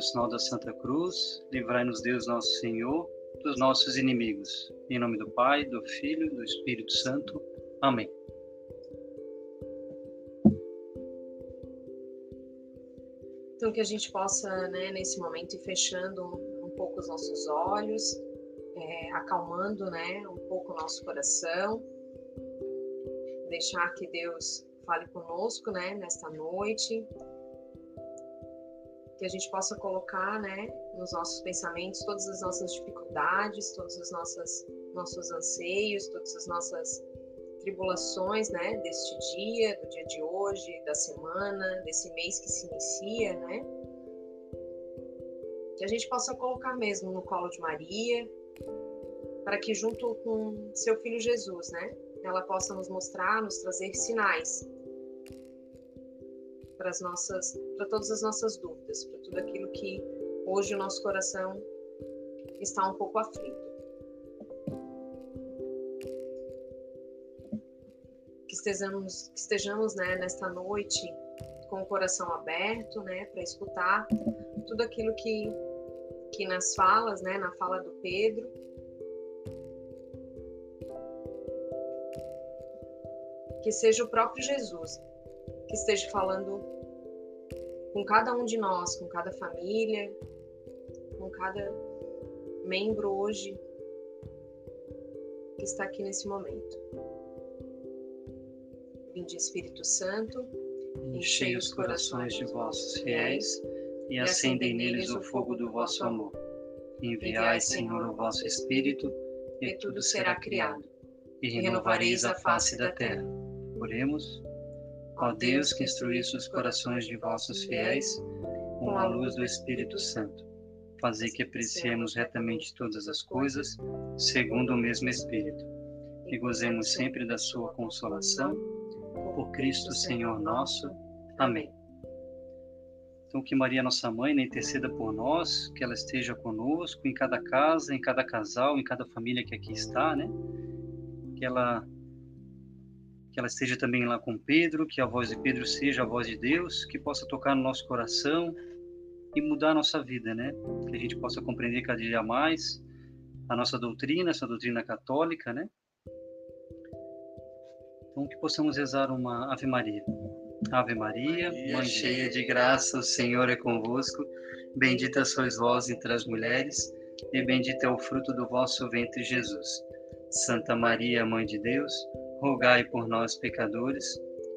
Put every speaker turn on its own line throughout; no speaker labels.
pelo sinal da Santa Cruz, livrai-nos Deus nosso Senhor dos nossos inimigos. Em nome do Pai, do Filho e do Espírito Santo. Amém.
Então que a gente possa, né, nesse momento, ir fechando um, pouco os nossos olhos, é, acalmando, né, um pouco o nosso coração, deixar que Deus fale conosco, né, nesta noite, que a gente possa colocar, né, nos nossos pensamentos todas as nossas dificuldades, todos os nossos anseios, todas as nossas tribulações, né, deste dia, do dia de hoje, da semana, desse mês que se inicia, né, que a gente possa colocar mesmo no colo de Maria, para que junto com seu filho Jesus, né, ela possa nos mostrar, nos trazer sinais para as nossas, para todas as nossas dúvidas, para tudo aquilo que hoje o nosso coração está um pouco aflito. Que estejamos, que estejamos né, nesta noite com o coração aberto, né, para escutar tudo aquilo que, que nas falas, né, na fala do Pedro, que seja o próprio Jesus que esteja falando com cada um de nós, com cada família, com cada membro hoje que está aqui nesse momento. Vinde Espírito Santo,
enchei os corações de vossos fiéis e acendei neles o fogo do vosso amor. Enviai, Senhor, o vosso Espírito, e tudo será criado, e renovareis a face da terra. Oremos. Ó Deus, que instruísse os corações de vossos fiéis com a luz do Espírito Santo, fazei que apreciemos retamente todas as coisas, segundo o mesmo Espírito, e gozemos sempre da sua consolação, por Cristo Senhor nosso. Amém. Então, que Maria, nossa mãe, né, interceda por nós, que ela esteja conosco em cada casa, em cada casal, em cada família que aqui está, né? Que ela que ela esteja também lá com Pedro, que a voz de Pedro seja a voz de Deus, que possa tocar no nosso coração e mudar a nossa vida, né? Que a gente possa compreender cada dia mais a nossa doutrina, essa doutrina católica, né? Então, que possamos rezar uma Ave Maria. Ave Maria, Mãe cheia de graça, o Senhor é convosco. Bendita sois vós entre as mulheres, e bendito é o fruto do vosso ventre, Jesus. Santa Maria, Mãe de Deus, rogai por nós, pecadores,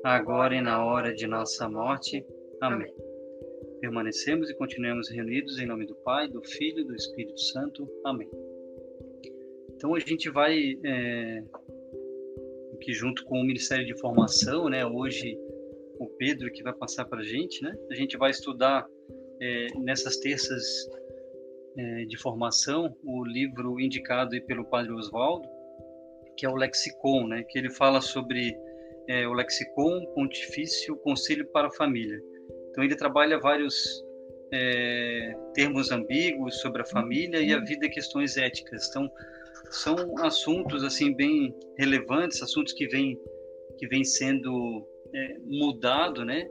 agora e na hora de nossa morte. Amém. Permanecemos e continuemos reunidos em nome do Pai, do Filho e do Espírito Santo. Amém. Então a gente vai é, aqui junto com o Ministério de Formação, né? Hoje o Pedro que vai passar para a gente, né? A gente vai estudar é, nessas terças é, de formação o livro indicado pelo Padre Oswaldo, que é o lexicon, né? Que ele fala sobre é, o lexicon pontifício conselho para a família. Então ele trabalha vários é, termos ambíguos sobre a família e a vida e questões éticas. Então são assuntos assim bem relevantes, assuntos que vêm que vem sendo é, mudado, né?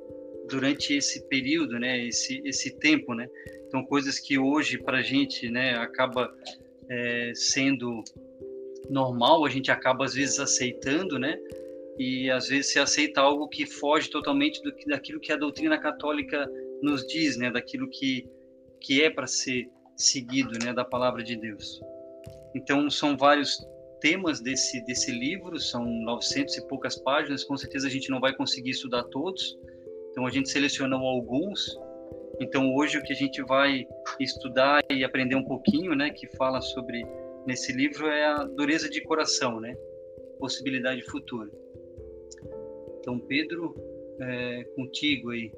Durante esse período, né? Esse esse tempo, né? Então coisas que hoje para a gente, né? Acaba é, sendo normal, a gente acaba às vezes aceitando, né? E às vezes se aceita algo que foge totalmente do, daquilo que a doutrina católica nos diz, né? Daquilo que, que é para ser seguido, né? Da palavra de Deus. Então, são vários temas desse, desse livro, são 900 e poucas páginas, com certeza a gente não vai conseguir estudar todos, então a gente selecionou alguns. Então, hoje o que a gente vai estudar e aprender um pouquinho, né? Que fala sobre nesse livro é a dureza de coração, né? Possibilidade futura. Então, Pedro, é contigo aí.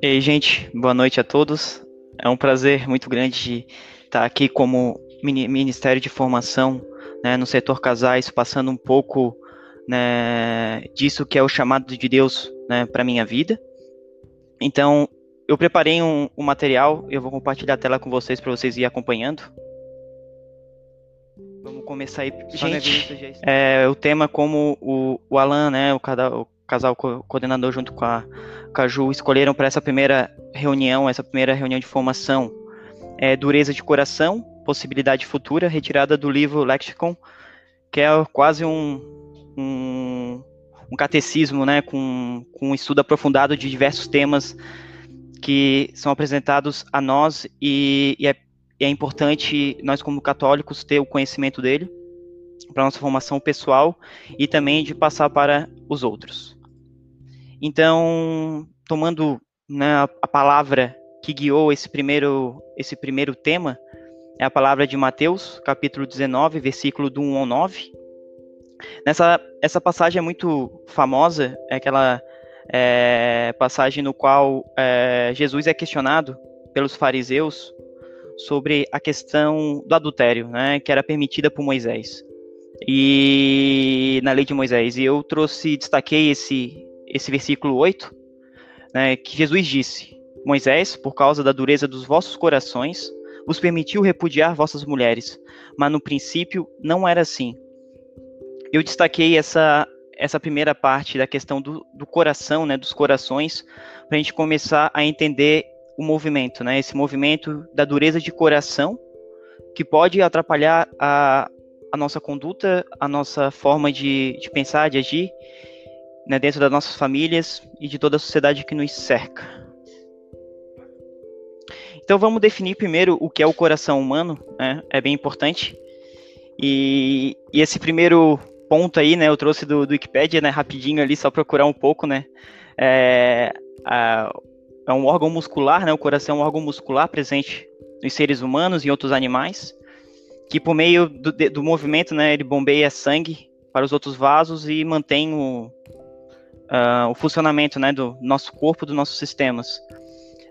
Ei, gente, boa noite a todos. É um prazer muito grande estar aqui como Ministério de Formação né, no setor casais, passando um pouco né, disso que é o chamado de Deus né, para minha vida. Então, eu preparei um, um, material, eu vou compartilhar a tela com vocês para vocês ir acompanhando. Vamos começar aí. Gente, é, o tema como o, o Alan, né, o, o casal coordenador junto com a, com a Ju escolheram para essa primeira reunião, essa primeira reunião de formação, é, dureza de coração, possibilidade futura, retirada do livro Lexicon, que é quase um, um, um catecismo, né, com, com um estudo aprofundado de diversos temas que são apresentados a nós e, e é, é importante nós como católicos ter o conhecimento dele para nossa formação pessoal e também de passar para os outros. Então, tomando né, a, a, palavra que guiou esse primeiro, esse primeiro tema, é a palavra de Mateus, capítulo 19, versículo do 1 ao 9. Nessa, essa passagem é muito famosa, é aquela é, passagem no qual é, Jesus é questionado pelos fariseus sobre a questão do adultério, né, que era permitida por Moisés e na lei de Moisés. E eu trouxe, destaquei esse esse versículo 8, né, que Jesus disse: Moisés, por causa da dureza dos vossos corações, vos permitiu repudiar vossas mulheres, mas no princípio não era assim. Eu destaquei essa essa primeira parte da questão do, do coração, né, dos corações, para a gente começar a entender o movimento, né, esse movimento da dureza de coração, que pode atrapalhar a, a nossa conduta, a nossa forma de, de pensar, de agir, né, dentro das nossas famílias e de toda a sociedade que nos cerca. Então vamos definir primeiro o que é o coração humano, né, é bem importante. E, e, esse primeiro ponto aí, né, eu trouxe do, do Wikipedia, né, rapidinho ali, só procurar um pouco, né, é, a, é um órgão muscular, né, o coração é um órgão muscular presente nos seres humanos e outros animais, que por meio do, do movimento, né, ele bombeia sangue para os outros vasos e mantém o, uh, o funcionamento né, do nosso corpo, dos nossos sistemas.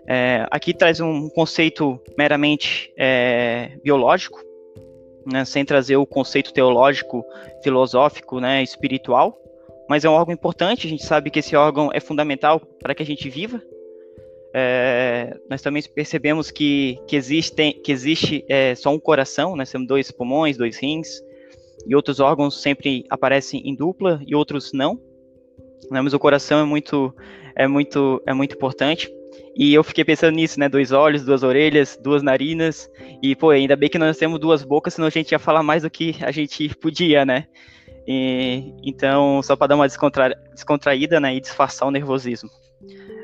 É, aqui traz um conceito meramente é, biológico, né, sem trazer o conceito teológico, filosófico, né, espiritual, mas é um órgão importante, a gente sabe que esse órgão é fundamental para que a gente viva. É, nós também percebemos que, que, existe, que existe é, só um coração, nós temos dois pulmões, dois rins, e outros órgãos sempre aparecem em dupla e outros não né? Mas o coração é muito, é muito, é muito importante. E eu fiquei pensando nisso, né? Dois olhos, duas orelhas, duas narinas. E, pô, ainda bem que nós temos duas bocas, senão a gente ia falar mais do que a gente podia, né? E, então, só para dar uma descontra, descontraída né, e disfarçar o nervosismo.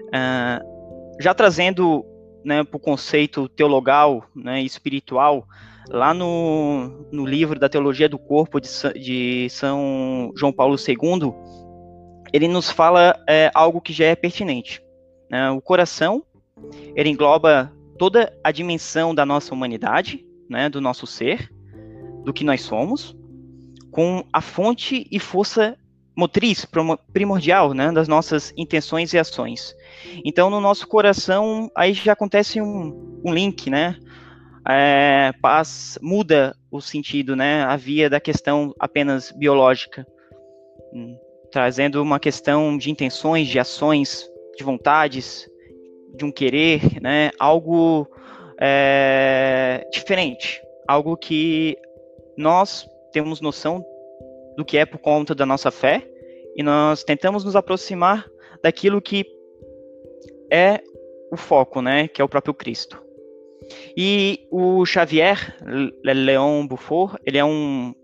Uh, já trazendo né, para o conceito teologal né, espiritual, lá no, no livro da Teologia do Corpo de, de São João Paulo II, ele nos fala é, algo que já é pertinente. Né? O coração, ele engloba toda a dimensão da nossa humanidade, né, do nosso ser, do que nós somos, com a fonte e força motriz primordial né, das nossas intenções e ações. Então, no nosso coração, aí já acontece um, um link, né? É, paz, muda o sentido, né? A via da questão apenas biológica. Hum trazendo uma questão de intenções, de ações, de vontades, de um querer, né? Algo é, diferente, algo que nós temos noção do que é por conta da nossa fé e nós tentamos nos aproximar daquilo que é o foco, né? Que é o próprio Cristo. E o Xavier Leon Beaufort, ele é um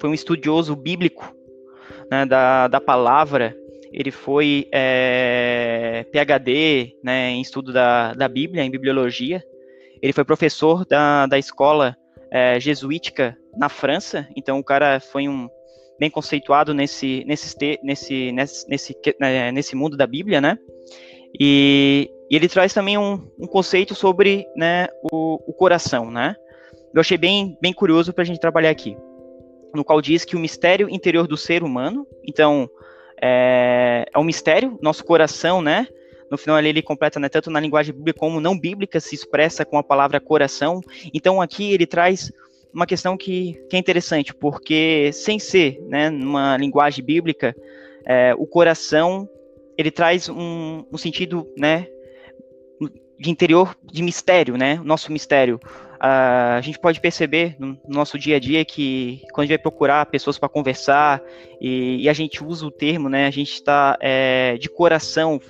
foi um estudioso bíblico né, da, da palavra, ele foi é, PhD né, em estudo da, da Bíblia, em bibliologia. Ele foi professor da, da escola é, jesuítica na França, então o cara foi um bem conceituado nesse, nesse, nesse, nesse, nesse, né, nesse mundo da Bíblia, né? E, e ele traz também um, um conceito sobre né, o, o coração, né? Eu achei bem, bem curioso para a gente trabalhar aqui no qual diz que o mistério interior do ser humano, então, é, é um mistério, nosso coração, né? No final ali ele completa, né, tanto na linguagem bíblica como não bíblica, se expressa com a palavra coração. Então aqui ele traz uma questão que, que é interessante, porque sem ser, né, numa linguagem bíblica, é, o coração, ele traz um, um sentido, né, de interior de mistério, né? Nosso mistério. Uh, a gente pode perceber no nosso dia a dia que quando a gente vai procurar pessoas para conversar e, e, a gente usa o termo, né? A gente está é, de coração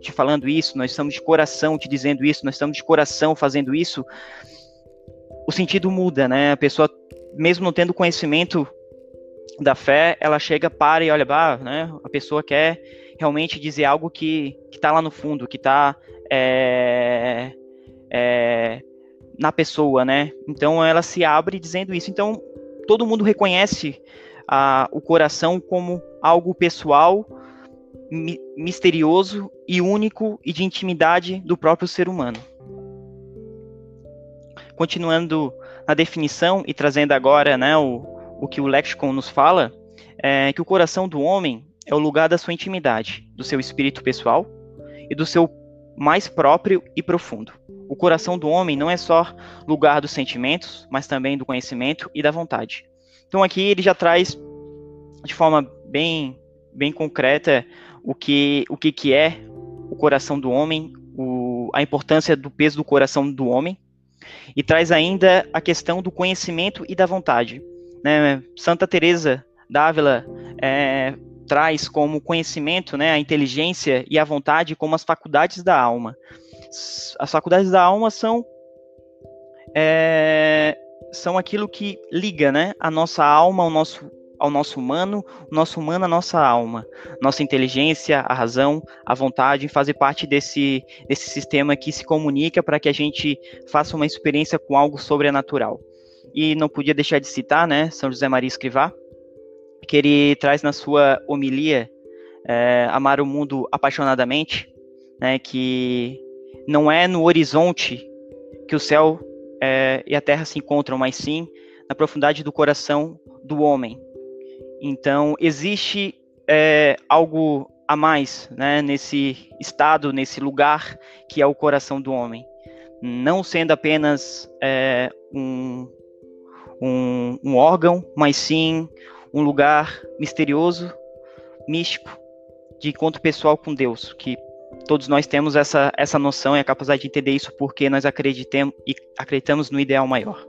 te falando isso, nós estamos de coração te dizendo isso, nós estamos de coração fazendo isso. O sentido muda, né? A pessoa, mesmo não tendo conhecimento da fé, ela chega, para e olha, bah, né? A pessoa quer realmente dizer algo que está lá no fundo, que está é, é, na pessoa, né? Então ela se abre dizendo isso. Então todo mundo reconhece a, o coração como algo pessoal, mi, misterioso e único e de intimidade do próprio ser humano. Continuando na definição e trazendo agora, né, o, o que o lexicon nos fala, é que o coração do homem é o lugar da sua intimidade, do seu espírito pessoal e do seu mais próprio e profundo. O coração do homem não é só lugar dos sentimentos, mas também do conhecimento e da vontade. Então aqui ele já traz de forma bem, bem concreta o que, o que, que é o coração do homem, o, a importância do peso do coração do homem, e traz ainda a questão do conhecimento e da vontade. Né? Santa Teresa d'Ávila é, traz como conhecimento, né, a inteligência e a vontade como as faculdades da alma. As faculdades da alma são é, são aquilo que liga, né, a nossa alma ao nosso ao nosso humano, o nosso humano à nossa alma, nossa inteligência, a razão, a vontade, fazer parte desse desse sistema que se comunica para que a gente faça uma experiência com algo sobrenatural. E não podia deixar de citar, né, São José Maria Escrivá, que ele traz na sua homilia é, Amar o Mundo Apaixonadamente, né, que não é no horizonte que o céu é, e a terra se encontram, mas sim na profundidade do coração do homem. Então, existe é, algo a mais né, nesse estado, nesse lugar que é o coração do homem. Não sendo apenas é, um, um, um órgão, mas sim um lugar misterioso, místico, de encontro pessoal com Deus, que todos nós temos essa, essa noção e a capacidade de entender isso porque nós acreditamos, e acreditamos no ideal maior.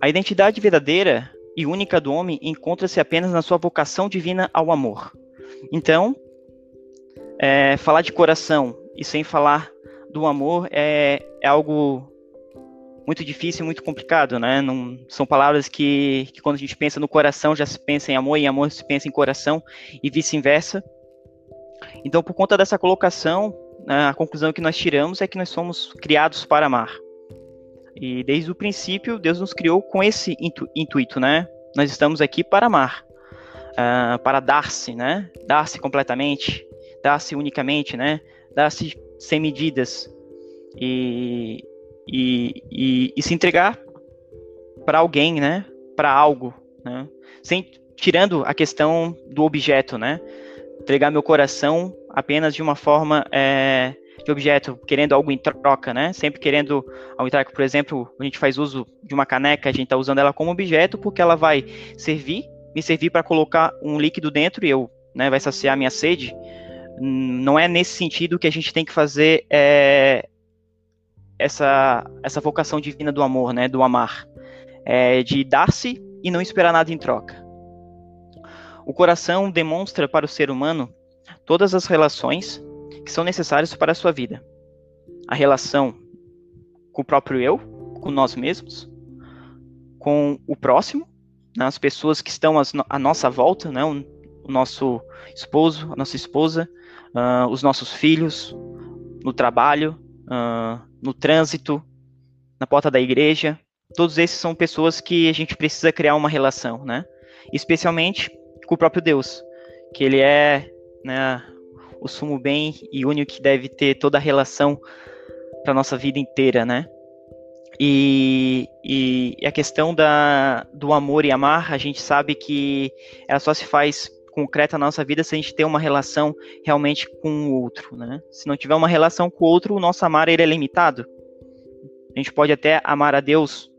A identidade verdadeira e única do homem encontra-se apenas na sua vocação divina ao amor. Então, é, falar de coração e sem falar do amor é, é algo muito difícil, muito complicado, né? Não, são palavras que, que quando a gente pensa no coração já se pensa em amor e em amor se pensa em coração e vice-versa. Então, por conta dessa colocação, né, a conclusão que nós tiramos é que nós somos criados para amar. E desde o princípio, Deus nos criou com esse intu intuito, né? Nós estamos aqui para amar, uh, para dar-se, né? Dar-se completamente, dar-se unicamente, né? Dar-se sem medidas. E, e, e, e se entregar para alguém, né? Para algo, né? Sem, tirando a questão do objeto, né? Entregar meu coração apenas de uma forma é, de objeto, querendo algo em troca, né? Sempre querendo algo em troca. Por exemplo, a gente faz uso de uma caneca, a gente está usando ela como objeto porque ela vai servir, me servir para colocar um líquido dentro e eu, né? Vai saciar minha sede. Não é nesse sentido que a gente tem que fazer é, essa, essa vocação divina do amor, né, do amar, é, de dar-se e não esperar nada em troca. O coração demonstra para o ser humano todas as relações que são necessárias para a sua vida. A relação com o próprio eu, com nós mesmos, com o próximo, né, as pessoas que estão à nossa volta, né, o, nosso esposo, a nossa esposa, uh, os nossos filhos, no trabalho, uh, no trânsito, na porta da igreja. Todos esses são pessoas que a gente precisa criar uma relação, né? Especialmente com o próprio Deus, que ele é né, o sumo bem e único que deve ter toda a relação para nossa vida inteira, né? E, e, a questão da, do amor e amar, a gente sabe que ela só se faz concreta na nossa vida se a gente tem uma relação realmente com o outro, né? Se não tiver uma relação com o outro, o nosso amar ele é limitado. A gente pode até amar a Deus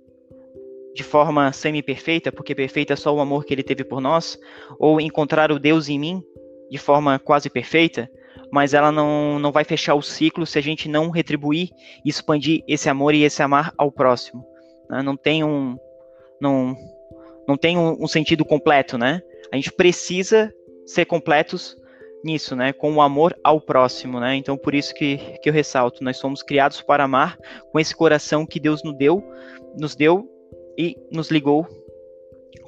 de forma semi-perfeita, porque perfeito é só o amor que ele teve por nós, ou encontrar o Deus em mim de forma quase perfeita, mas ela não, não vai fechar o ciclo se a gente não retribuir e expandir esse amor e esse amar ao próximo. Né? Não tem um não, não tem um, um, sentido completo, né? A gente precisa ser completos nisso, né? Com o amor ao próximo, né? Então por isso que, que eu ressalto, nós somos criados para amar com esse coração que Deus nos deu, nos deu e nos ligou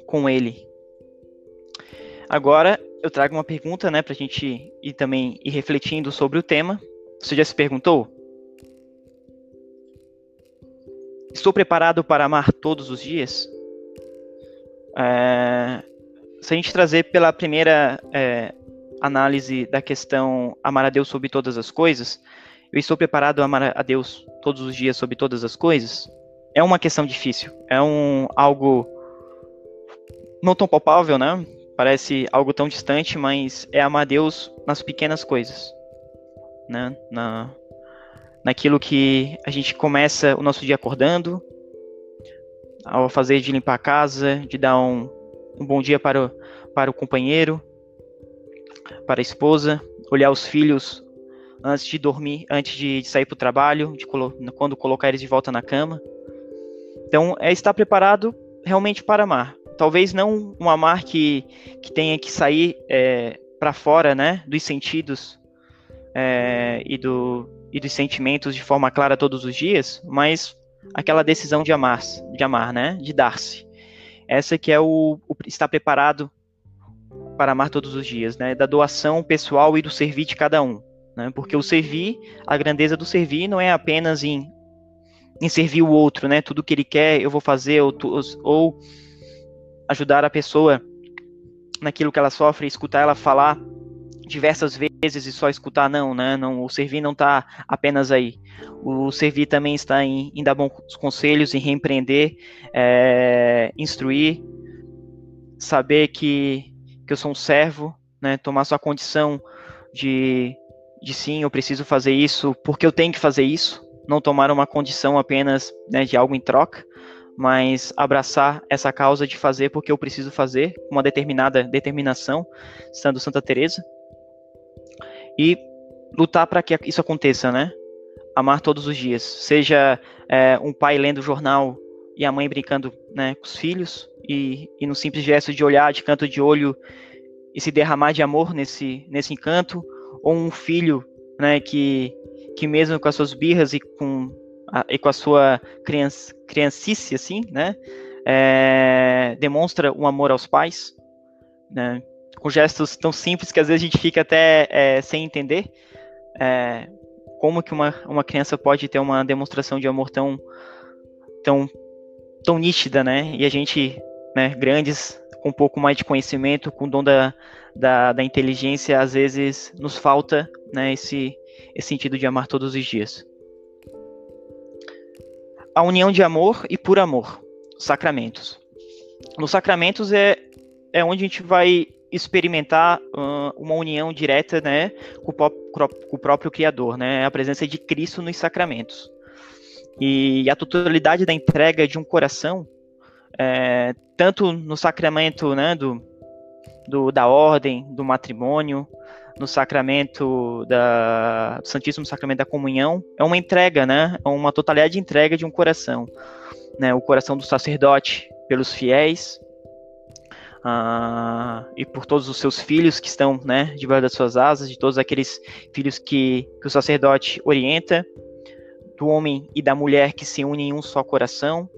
com Ele. Agora eu trago uma pergunta, né, a gente ir também ir refletindo sobre o tema. Você já se perguntou? Estou preparado para amar todos os dias? É, se a gente trazer pela primeira é, análise da questão amar a Deus sobre todas as coisas, eu estou preparado a amar a Deus todos os dias sobre todas as coisas? É uma questão difícil, é um algo não tão palpável, né? Parece algo tão distante, mas é amar Deus nas pequenas coisas, né? Na, naquilo que a gente começa o nosso dia acordando, ao fazer de limpar a casa, de dar um, um bom dia para o, para o companheiro, para a esposa, olhar os filhos antes de dormir, antes de, de sair para o trabalho, de quando colocar eles de volta na cama. Então, é estar preparado realmente para amar. Talvez não um amar que, que tenha que sair é, para fora né, dos sentidos é, e, do, e dos sentimentos de forma clara todos os dias, mas aquela decisão de amar, de amar, né? De dar-se. Essa que é o, o estar preparado para amar todos os dias, né? Da doação pessoal e do servir de cada um, né? Porque o servir, a grandeza do servir não é apenas em, em servir o outro, né? Tudo que ele quer eu vou fazer ou, ou ajudar a pessoa naquilo que ela sofre, escutar ela falar diversas vezes e só escutar não, né? Não, o servir não está apenas aí. O servir também está em, em dar bons conselhos, em reempreender, é, instruir, saber que, que eu sou um servo, né? Tomar sua condição de, de sim, eu preciso fazer isso porque eu tenho que fazer isso. Não tomar uma condição apenas né, de algo em troca, mas abraçar essa causa de fazer porque eu preciso fazer, uma determinada determinação, sendo Santa Teresa e lutar para que isso aconteça, né? Amar todos os dias. Seja é, um pai lendo o jornal e a mãe brincando né, com os filhos, e, e no simples gesto de olhar de canto de olho e se derramar de amor nesse, nesse encanto, ou um filho né, que, que mesmo com as suas birras e com a, e com a sua criança, criancice, assim, né, é, demonstra um amor aos pais, né, com gestos tão simples que às vezes a gente fica até é, sem entender é, como que uma, uma criança pode ter uma demonstração de amor tão tão tão nítida, né? E a gente, né, grandes com um pouco mais de conhecimento, com o dom da, da, da inteligência, às vezes nos falta, né, esse, esse sentido de amar todos os dias. A união de amor e por amor, sacramentos. Nos sacramentos é, é onde a gente vai experimentar uh, uma união direta né, com o, com o, próprio Criador, né, a presença de Cristo nos sacramentos. E a totalidade da entrega de um coração, é, tanto no sacramento né, do, do, da ordem, do matrimônio, no sacramento da Santíssimo Sacramento da Comunhão, é uma entrega, né, é uma totalidade de entrega de um coração. Né, o coração do sacerdote pelos fiéis, uh, e por todos os seus filhos que estão né, debaixo das suas asas, de todos aqueles filhos que, que o sacerdote orienta, do homem e da mulher que se unem em um só coração,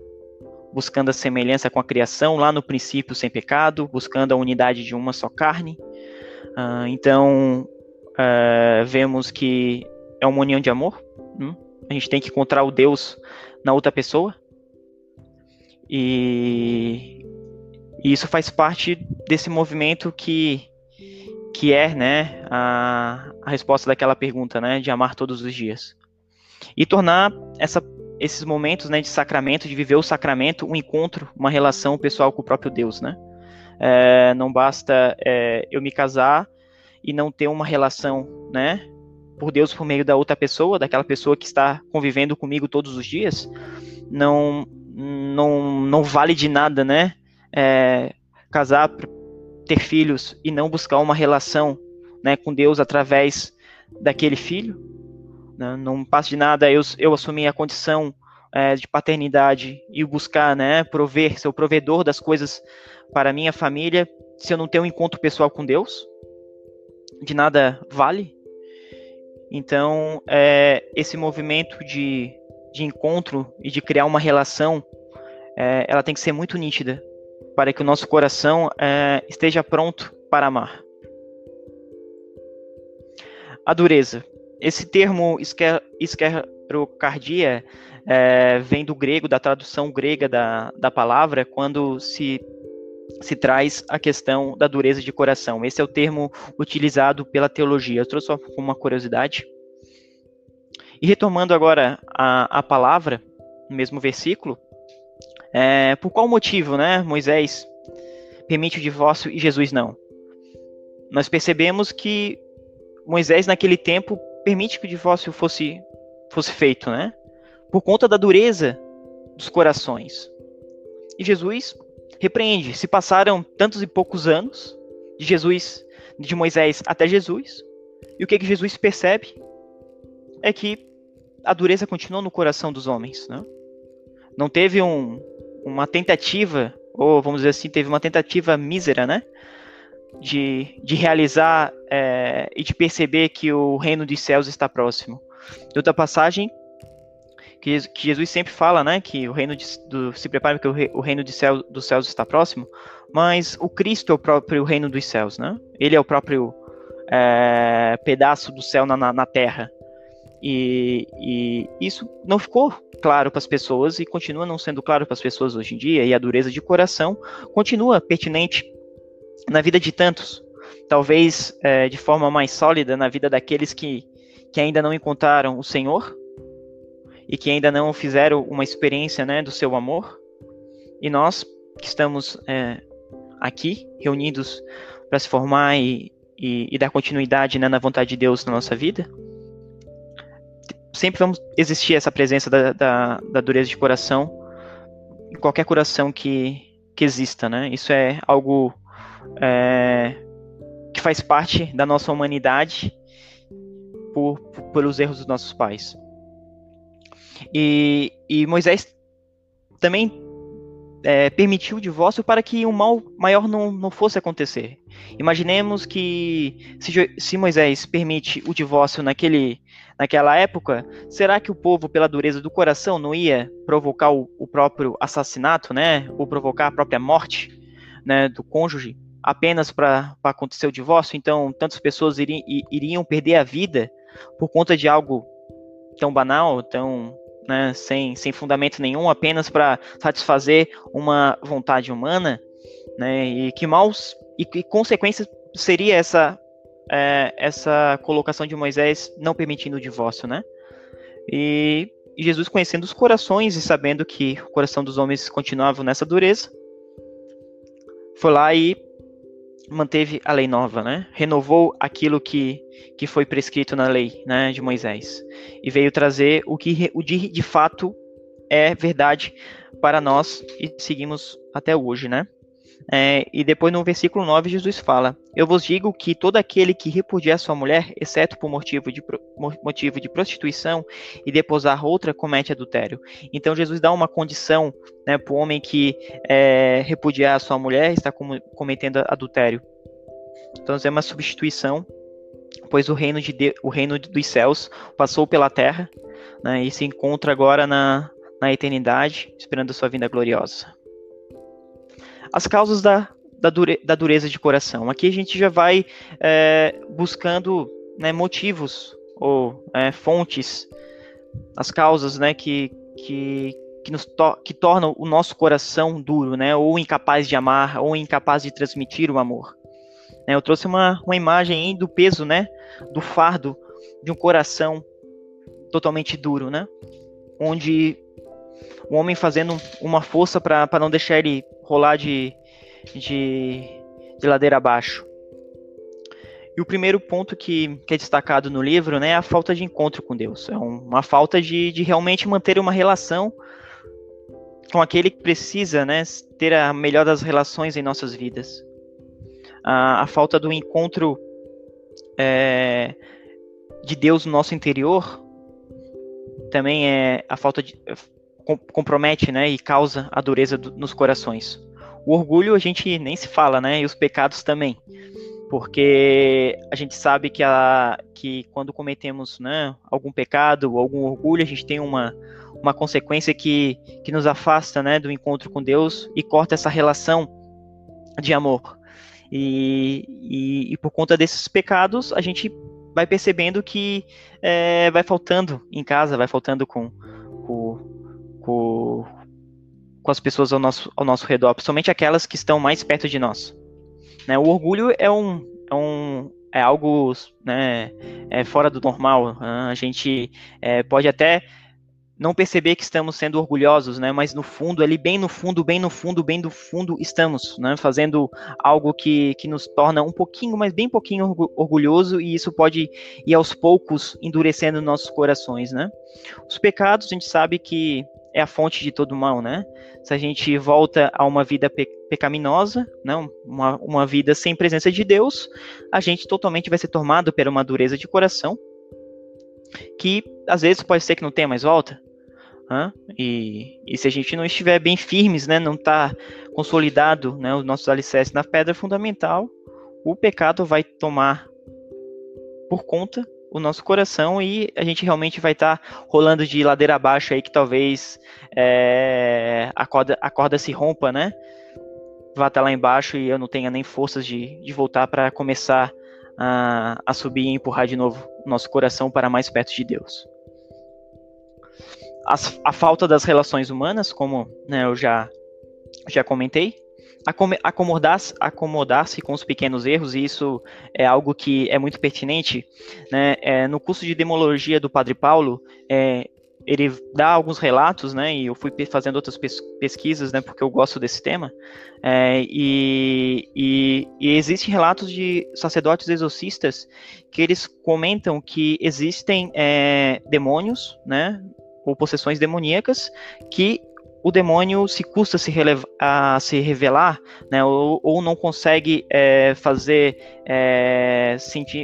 buscando a semelhança com a criação, lá no princípio sem pecado, buscando a unidade de uma só carne. Uh, então, uh, vemos que é uma união de amor. Hum? A gente tem que encontrar o Deus na outra pessoa. E e isso faz parte desse movimento que, que é né, a, a resposta daquela pergunta, né, de amar todos os dias. E tornar essa, esses momentos né, de sacramento, de viver o sacramento, um encontro, uma relação pessoal com o próprio Deus. Né? É, não basta é, eu me casar e não ter uma relação né, por Deus por meio da outra pessoa, daquela pessoa que está convivendo comigo todos os dias. Não, não, não vale de nada, né? é, casar, ter filhos e não buscar uma relação né, com Deus através daquele filho. Né? Não passa de nada eu, eu assumir a condição é, de paternidade e buscar, né, prover, ser o provedor das coisas para minha família, se eu não tenho um encontro pessoal com Deus, de nada vale. Então, é, esse movimento de, de encontro e de criar uma relação, é, ela tem que ser muito nítida para que o nosso coração é, esteja pronto para amar. A dureza. Esse termo esquerrocardia é, vem do grego, da tradução grega da, da palavra, quando se, se traz a questão da dureza de coração. Esse é o termo utilizado pela teologia. Eu trouxe só uma curiosidade. E retomando agora a, a palavra, no mesmo versículo, é, por qual motivo, né, Moisés permite o divórcio e Jesus não? Nós percebemos que Moisés naquele tempo permite que o divórcio fosse fosse feito, né? Por conta da dureza dos corações. E Jesus repreende. Se passaram tantos e poucos anos de Jesus, de Moisés até Jesus, e o que que Jesus percebe é que a dureza continuou no coração dos homens, né? Não teve um, uma tentativa, ou vamos dizer assim, teve uma tentativa mísera, né? De, de realizar é, e de perceber que o reino dos céus está próximo. De outra passagem, que, Jesus sempre fala, né? Que o reino de, do, se prepara que o, o reino de céu, dos céus está próximo, mas o Cristo é o próprio reino dos céus, né? Ele é o próprio é, pedaço do céu na, na, na terra. E, e, isso não ficou claro para as pessoas e continua não sendo claro para as pessoas hoje em dia, e a dureza de coração continua pertinente na vida de tantos, talvez é, de forma mais sólida na vida daqueles que, que ainda não encontraram o Senhor e que ainda não fizeram uma experiência né, do seu amor. E nós que estamos é, aqui reunidos para se formar e, e, e dar continuidade né, na vontade de Deus na nossa vida, sempre vamos existir essa presença da, da, da dureza de coração em qualquer coração que, que exista, né? Isso é algo é, que faz parte da nossa humanidade por, por, pelos erros dos nossos pais. E, e Moisés também é, permitiu o divórcio para que um mal maior não, não fosse acontecer. Imaginemos que se, se, Moisés permite o divórcio naquele, naquela época, será que o povo, pela dureza do coração, não ia provocar o, o próprio assassinato, né, ou provocar a própria morte né, do cônjuge apenas para acontecer o divórcio? Então, tantas pessoas iriam, iriam perder a vida por conta de algo tão banal, tão né, sem, sem fundamento nenhum, apenas para satisfazer uma vontade humana, né, e que maus e que consequência seria essa é, essa colocação de Moisés não permitindo o divórcio, né? E, e Jesus conhecendo os corações e sabendo que o coração dos homens continuava nessa dureza, foi lá e manteve a lei nova, né? Renovou aquilo que, que foi prescrito na lei, né, de Moisés. E veio trazer o que o de, de fato é verdade para nós e seguimos até hoje, né? É, e depois no versículo 9 Jesus fala: Eu vos digo que todo aquele que repudiar sua mulher, exceto por motivo de, motivo de prostituição e deposar outra, comete adultério. Então Jesus dá uma condição né, para o homem que é, repudiar sua mulher está cometendo adultério. Então é uma substituição, pois o reino, de Deus, o reino dos céus passou pela terra né, e se encontra agora na, na eternidade, esperando a sua vinda gloriosa as causas da, da, dure, da dureza de coração. Aqui a gente já vai é, buscando né, motivos ou é, fontes, as causas né, que, que, que, nos to que tornam o nosso coração duro, né, ou incapaz de amar, ou incapaz de transmitir o amor. É, eu trouxe uma, uma imagem do peso, né, do fardo de um coração totalmente duro, né, onde o homem fazendo uma força para não deixar ele rolar de, de, de ladeira abaixo. E o primeiro ponto que, que, é destacado no livro né, é a falta de encontro com Deus. É uma falta de, de realmente manter uma relação com aquele que precisa né, ter a melhor das relações em nossas vidas. A, a falta do encontro é, de Deus no nosso interior também é a falta de compromete, né, e causa a dureza do, nos corações. O orgulho a gente nem se fala, né, e os pecados também, porque a gente sabe que, a, que quando cometemos, né, algum pecado algum orgulho, a gente tem uma, uma consequência que, que nos afasta, né, do encontro com Deus e corta essa relação de amor. E, e, e por conta desses pecados, a gente vai percebendo que é, vai faltando em casa, vai faltando com, com, com, as pessoas ao nosso, ao nosso redor, principalmente aquelas que estão mais perto de nós. Né? O orgulho é um, é um é algo né, é fora do normal. Né? A gente é, pode até não perceber que estamos sendo orgulhosos, né? Mas no fundo, ali bem no fundo, bem no fundo, bem no fundo, estamos, né? Fazendo algo que, que nos torna um pouquinho, mas bem pouquinho orgulhoso e isso pode ir aos poucos endurecendo nossos corações, né? Os pecados, a gente sabe que é a fonte de todo mal, né? Se a gente volta a uma vida pe pecaminosa, né? Uma, uma vida sem presença de Deus, a gente totalmente vai ser tomado por uma dureza de coração, que às vezes pode ser que não tenha mais volta, Hein? E, e, se a gente não estiver bem firmes, né, não está consolidado né, os nossos alicerces na pedra fundamental, o pecado vai tomar por conta o nosso coração e a gente realmente vai estar tá rolando de ladeira abaixo aí que talvez é, a, corda, a corda se rompa, né? Vá até lá embaixo e eu não tenha nem forças de, de voltar para começar a, a subir e empurrar de novo o nosso coração para mais perto de Deus a, a falta das relações humanas, como né, eu já, já comentei, acomodar-se acomodar com os pequenos erros, e isso é algo que é muito pertinente. Né? É, no curso de demologia do Padre Paulo, é, ele dá alguns relatos, né, e eu fui fazendo outras pesquisas, né, porque eu gosto desse tema, é, e, e, e existem relatos de sacerdotes exorcistas que eles comentam que existem é, demônios, né, ou possessões demoníacas que o demônio se custa se a se revelar, né, ou, ou não consegue é, fazer é,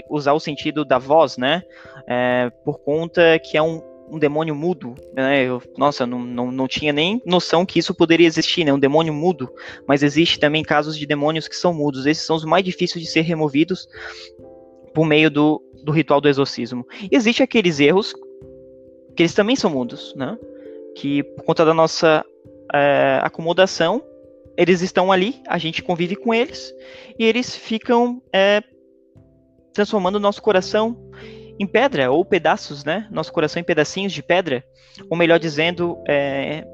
usar o sentido da voz, né, é, por conta que é um, um demônio mudo, né, eu, nossa, não, não, não tinha nem noção que isso poderia existir, né, um demônio mudo, mas existe também casos de demônios que são mudos, esses são os mais difíceis de ser removidos por meio do, do ritual do exorcismo. Existem aqueles erros que eles também são mudos, né? Que por conta da nossa é, acomodação, eles estão ali, a gente convive com eles e eles ficam é, transformando o nosso coração em pedra ou pedaços, né? Nosso coração em pedacinhos de pedra, ou melhor dizendo, é,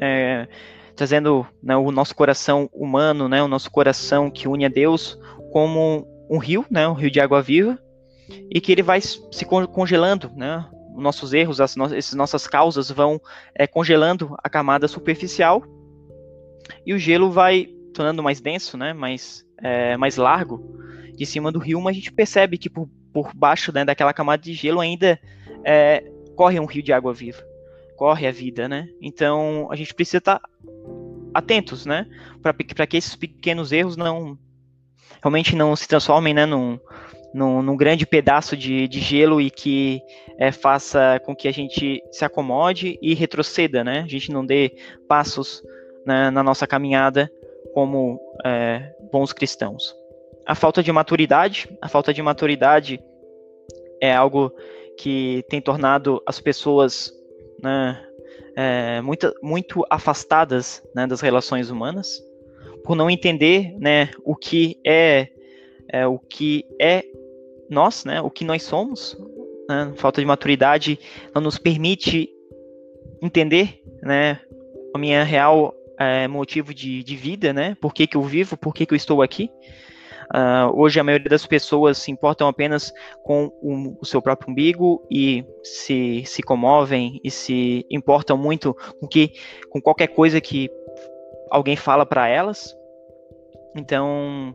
é, trazendo né, o nosso coração humano, né? O nosso coração que une a Deus como um rio, né? Um rio de água viva e que ele vai se congelando, né? Nossos erros, as no essas nossas causas vão é, congelando a camada superficial e o gelo vai tornando mais denso, né, mais, é, mais largo de cima do rio, mas a gente percebe que por, por baixo né, daquela camada de gelo ainda é, corre um rio de água viva, corre a vida, né? Então a gente precisa estar atentos, né, para que esses pequenos erros não realmente não se transformem, né, num, num, num grande pedaço de, de gelo e que é, faça com que a gente se acomode e retroceda, né? A gente não dê passos né, na nossa caminhada como é, bons cristãos. A falta de maturidade, a falta de maturidade é algo que tem tornado as pessoas né, é, muito, muito afastadas né, das relações humanas, por não entender né, o que é, é o que é nós, né, o que nós somos, né, falta de maturidade não nos permite entender, né, a minha real é, motivo de, de vida, né, por que, que eu vivo, por que, que eu estou aqui. Uh, hoje a maioria das pessoas se importam apenas com o, o, seu próprio umbigo e se, se comovem e se importam muito com que com qualquer coisa que alguém fala para elas. Então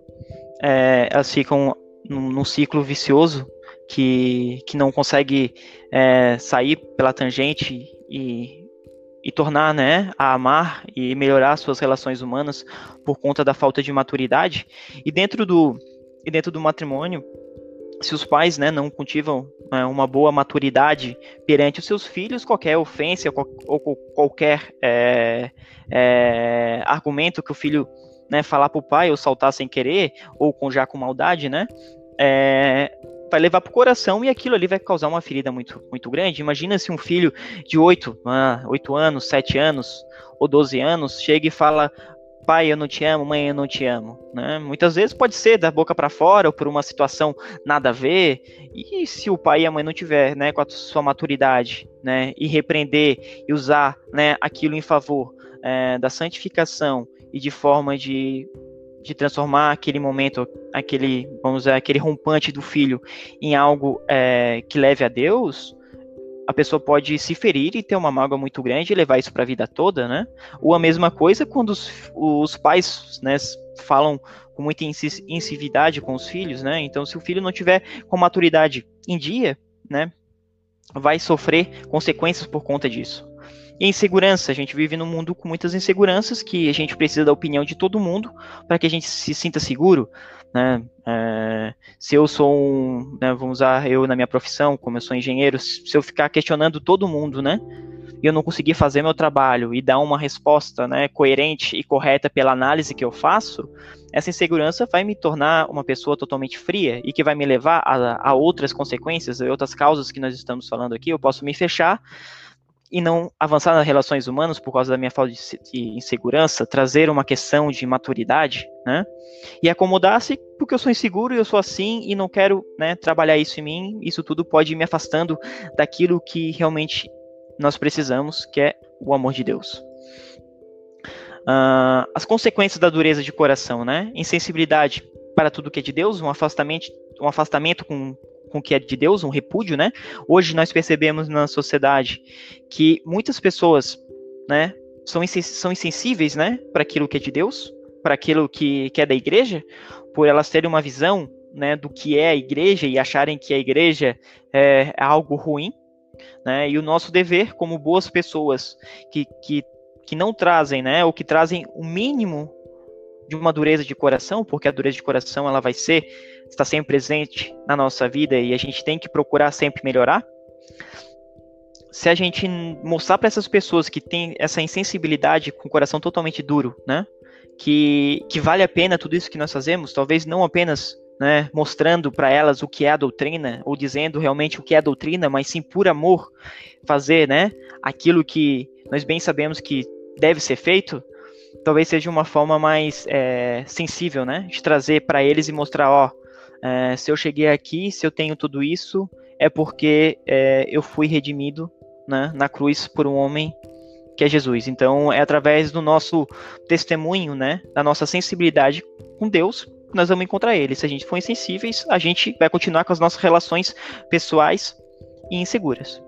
é, elas ficam num, num ciclo vicioso que, que não consegue é, sair pela tangente e, e tornar, né, a amar e melhorar suas relações humanas por conta da falta de maturidade. E dentro do, e dentro do matrimônio, se os pais né, não cultivam né, uma boa maturidade perante os seus filhos, qualquer ofensa ou qualquer é, é, argumento que o filho né, falar para o pai ou saltar sem querer, ou com já com maldade, né, é, vai levar para o coração e aquilo ali vai causar uma ferida muito, muito grande. Imagina se um filho de 8, ah, 8 anos, 7 anos ou 12 anos chega e fala pai, eu não te amo, mãe, eu não te amo, né? Muitas vezes pode ser da boca para fora ou por uma situação nada a ver. E se o pai e a mãe não tiver, né, com a sua maturidade, né, e repreender e usar, né, aquilo em favor é, da santificação e de forma de de transformar aquele momento, aquele, vamos dizer, aquele rompante do filho em algo é, que leve a Deus, a pessoa pode se ferir e ter uma mágoa muito grande e levar isso para a vida toda, né? Ou a mesma coisa quando os, os pais, né, falam com muita incivilidade com os filhos, né? Então, se o filho não tiver com maturidade em dia, né, vai sofrer consequências por conta disso. E insegurança, a gente vive num mundo com muitas inseguranças que a gente precisa da opinião de todo mundo para que a gente se sinta seguro. Né? É, se eu sou um, né, vamos usar eu na minha profissão, como eu sou engenheiro, se eu ficar questionando todo mundo, né, e eu não conseguir fazer meu trabalho e dar uma resposta, né, coerente e correta pela análise que eu faço, essa insegurança vai me tornar uma pessoa totalmente fria e que vai me levar a, a outras consequências, e outras causas que nós estamos falando aqui. Eu posso me fechar e não avançar nas relações humanas por causa da minha falta de, insegurança, trazer uma questão de maturidade, né? E acomodar-se porque eu sou inseguro e eu sou assim e não quero né, trabalhar isso em mim. Isso tudo pode ir me afastando daquilo que realmente nós precisamos, que é o amor de Deus. Uh, as consequências da dureza de coração, né? Insensibilidade para tudo que é de Deus, um afastamento, um afastamento com com o que é de Deus, um repúdio, né? Hoje nós percebemos na sociedade que muitas pessoas, né, são, são insensíveis, né, para aquilo que é de Deus, para aquilo que, que é da igreja, por elas terem uma visão, né, do que é a igreja e acharem que a igreja é, algo ruim, né? E o nosso dever como boas pessoas que, que, que não trazem, né, ou que trazem o mínimo de uma dureza de coração, porque a dureza de coração ela vai ser está sempre presente na nossa vida e a gente tem que procurar sempre melhorar. Se a gente mostrar para essas pessoas que têm essa insensibilidade com o coração totalmente duro, né, que, que vale a pena tudo isso que nós fazemos, talvez não apenas né, mostrando para elas o que é a doutrina, ou dizendo realmente o que é a doutrina, mas sim por amor fazer né, aquilo que nós bem sabemos que deve ser feito, talvez seja uma forma mais é, sensível, né? De trazer para eles e mostrar, ó, é, se eu cheguei aqui, se eu tenho tudo isso, é porque é, eu fui redimido né, na cruz por um homem que é Jesus. Então, é através do nosso testemunho, né, da nossa sensibilidade com Deus, que nós vamos encontrar Ele. Se a gente for insensíveis, a gente vai continuar com as nossas relações pessoais e inseguras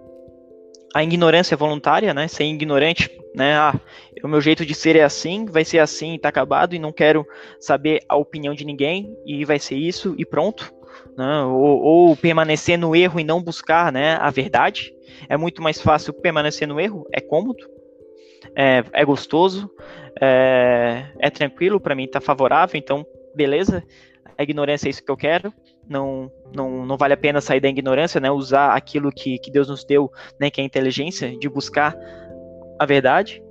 a ignorância voluntária, né? Ser ignorante, né? Ah, o meu jeito de ser é assim, vai ser assim, tá acabado e não quero saber a opinião de ninguém e vai ser isso e pronto. Né? Ou, ou, permanecer no erro e não buscar, né? A verdade é muito mais fácil permanecer no erro, é cômodo, é, é gostoso, é, é tranquilo para mim, tá favorável, então beleza. A ignorância é isso que eu quero não, não, não vale a pena sair da ignorância, né? Usar aquilo que, que Deus nos deu, né? Que é a inteligência de buscar a verdade.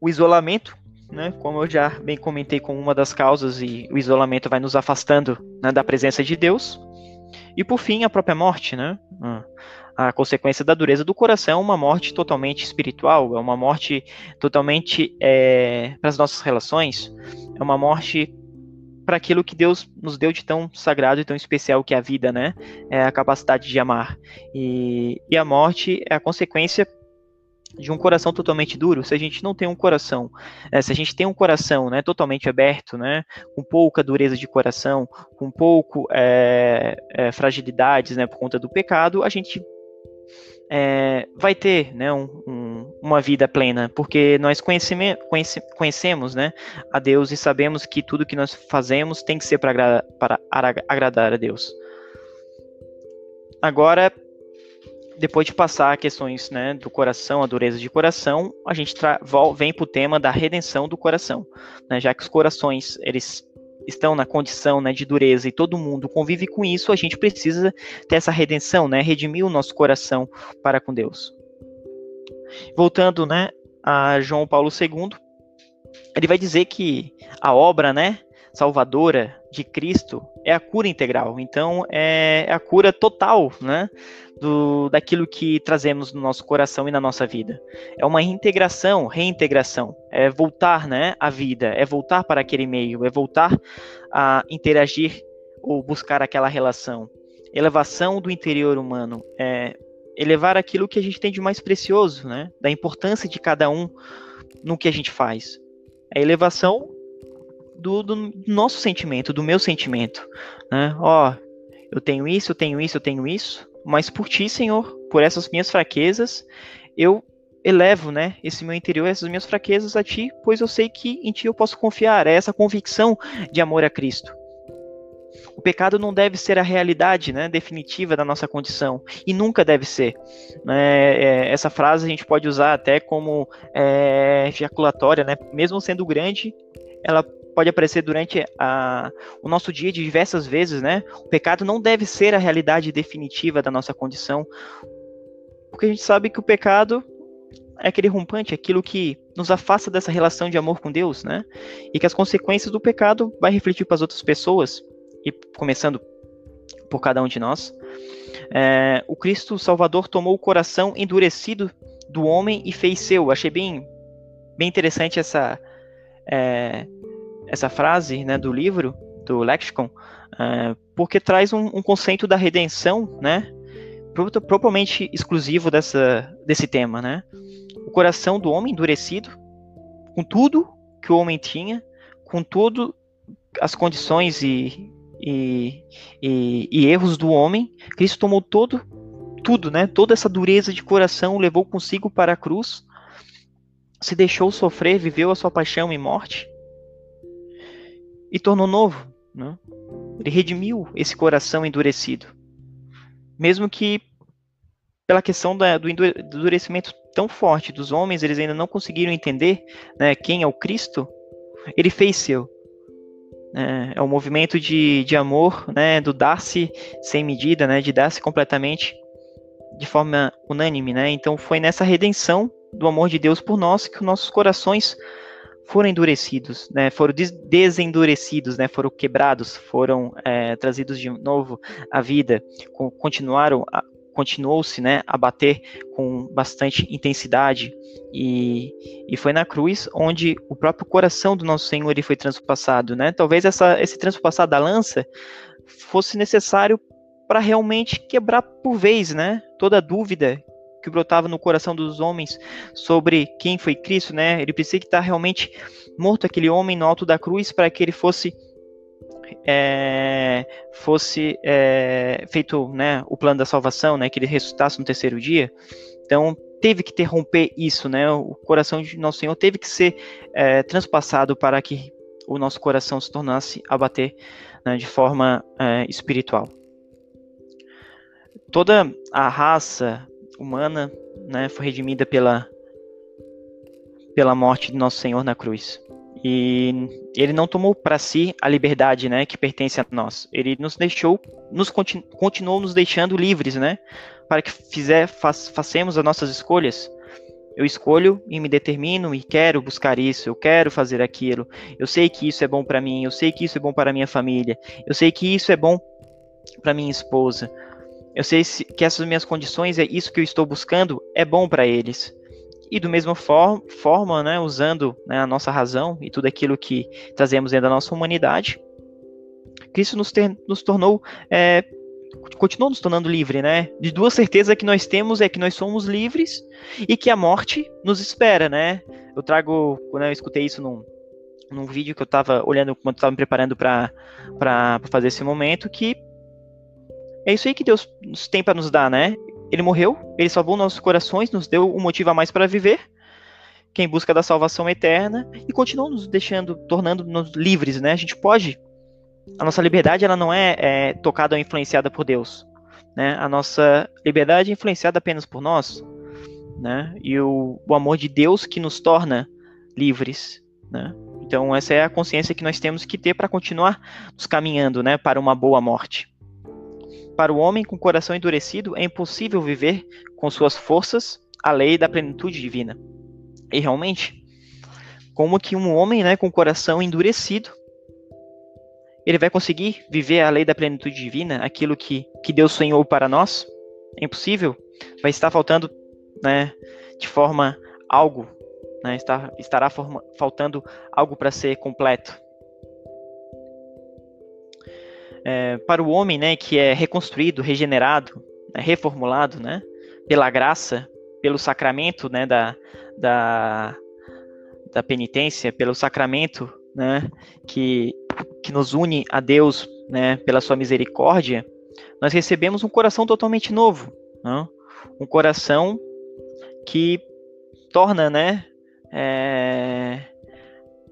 O isolamento, né? Como eu já bem comentei com uma das causas, e o isolamento vai nos afastando né, da presença de Deus. E por fim, a própria morte, né? A consequência da dureza do coração é uma morte totalmente espiritual, é uma morte totalmente é, para as nossas relações, é uma morte para aquilo que Deus nos deu de tão sagrado e tão especial que é a vida, né? É a capacidade de amar. E, e a morte é a consequência de um coração totalmente duro, se a gente não tem um coração, é, se a gente tem um coração né, totalmente aberto, né, com pouca dureza de coração, com pouco é, é, fragilidades né, por conta do pecado, a gente é, vai ter né, um, um, uma vida plena, porque nós conhece, conhecemos né, a Deus e sabemos que tudo que nós fazemos tem que ser para, para agradar a Deus. Agora, depois de passar questões né, do coração, a dureza de coração, a gente vem para o tema da redenção do coração, né, já que os corações eles estão na condição né, de dureza e todo mundo convive com isso, a gente precisa ter essa redenção, né, redimir o nosso coração para com Deus. Voltando né, a João Paulo II, ele vai dizer que a obra né, salvadora de Cristo é a cura integral. Então, é a cura total, né? Do, daquilo que trazemos no nosso coração e na nossa vida. É uma integração, reintegração. É voltar, né, à vida. É voltar para aquele meio. É voltar a interagir ou buscar aquela relação. Elevação do interior humano. É elevar aquilo que a gente tem de mais precioso, né? Da importância de cada um no que a gente faz. A elevação do, do nosso sentimento, do meu sentimento. Né? Ó, eu tenho isso, eu tenho isso, eu tenho isso, mas por ti, Senhor, por essas minhas fraquezas, eu elevo, né, esse meu interior, essas minhas fraquezas a ti, pois eu sei que em ti eu posso confiar. É essa convicção de amor a Cristo. O pecado não deve ser a realidade né, definitiva da nossa condição, e nunca deve ser. É, é, essa frase a gente pode usar até como é, ejaculatória, né, mesmo sendo grande, ela pode aparecer durante a, o nosso dia de diversas vezes, né? O pecado não deve ser a realidade definitiva da nossa condição, porque a gente sabe que o pecado é aquele rompante, aquilo que nos afasta dessa relação de amor com Deus, né? E que as consequências do pecado vai refletir para as outras pessoas, e começando por cada um de nós. É, o Cristo Salvador tomou o coração endurecido do homem e fez seu. Achei bem, bem interessante essa, é, essa frase né, do livro, do Lexicon, uh, porque traz um, um, conceito da redenção, né, propriamente exclusivo dessa, desse tema, né? O coração do homem endurecido, com tudo que o homem tinha, com tudo as condições e, e, e, e erros do homem, Cristo tomou todo, tudo, né? Toda essa dureza de coração levou consigo para a cruz, se deixou sofrer, viveu a sua paixão e morte, e tornou novo. Né? Ele redimiu esse coração endurecido. Mesmo que pela questão da, do endurecimento tão forte dos homens, eles ainda não conseguiram entender né, quem é o Cristo, ele fez seu. É, é um movimento de, de amor, né, do dar-se sem medida, né, de dar-se completamente de forma unânime. Né? Então foi nessa redenção do amor de Deus por nós que os nossos corações foram endurecidos, né, foram des desendurecidos, né, foram quebrados, foram é, trazidos de novo à vida, continuaram, continuou-se, né, a bater com bastante intensidade e, e foi na cruz onde o próprio coração do nosso Senhor ele foi transpassado, né? Talvez essa, esse transpassar da lança fosse necessário para realmente quebrar por vez, né, toda dúvida que brotava no coração dos homens sobre quem foi Cristo, né? Ele precisa estar realmente morto aquele homem no alto da cruz para que ele fosse é, fosse é, feito né, o plano da salvação, né, que ele ressuscitasse no terceiro dia. Então teve que interromper isso, né? O coração de nosso Senhor teve que ser é, transpassado para que o nosso coração se tornasse a bater né, de forma é, espiritual. Toda a raça humana, né, foi redimida pela pela morte de nosso Senhor na cruz. E ele não tomou para si a liberdade, né, que pertence a nós. Ele nos deixou, nos continu, continuou nos deixando livres, né, para que fizer, façamos façamos as nossas escolhas. Eu escolho e me determino e quero buscar isso, eu quero fazer aquilo. Eu sei que isso é bom para mim, eu sei que isso é bom para minha família, eu sei que isso é bom para minha esposa. Eu sei que essas minhas condições, é isso que eu estou buscando, é bom para eles. E do mesmo for forma, né, usando né, a nossa razão e tudo aquilo que trazemos dentro da nossa humanidade, Cristo nos, ter, nos tornou, é, continuou nos tornando livre, né? De duas certezas que nós temos é que nós somos livres e que a morte nos espera, né? Eu trago, quando eu escutei isso num, num vídeo que eu estava olhando quando estava me preparando para fazer esse momento, que é isso aí que Deus tem para nos dar, né? Ele morreu, ele salvou nossos corações, nos deu um motivo a mais para viver, quem busca da salvação eterna, e continua nos deixando, tornando-nos livres, né? A gente pode. A nossa liberdade ela não é, é tocada ou influenciada por Deus. Né? A nossa liberdade é influenciada apenas por nós. Né? E o, o amor de Deus que nos torna livres. Né? Então, essa é a consciência que nós temos que ter para continuar nos caminhando né, para uma boa morte. Para o homem com coração endurecido, é impossível viver com suas forças a lei da plenitude divina. E realmente, como que um homem né, com coração endurecido, ele vai conseguir viver a lei da plenitude divina, aquilo que, que Deus sonhou para nós? É impossível? Vai estar faltando né, de forma algo né, está, estará forma, faltando algo para ser completo. É, para o homem né, que é reconstruído, regenerado, né, reformulado né, pela graça, pelo sacramento né, da, da, da penitência, pelo sacramento né, que, que nos une a Deus né, pela sua misericórdia, nós recebemos um coração totalmente novo. Né, um coração que torna né, é,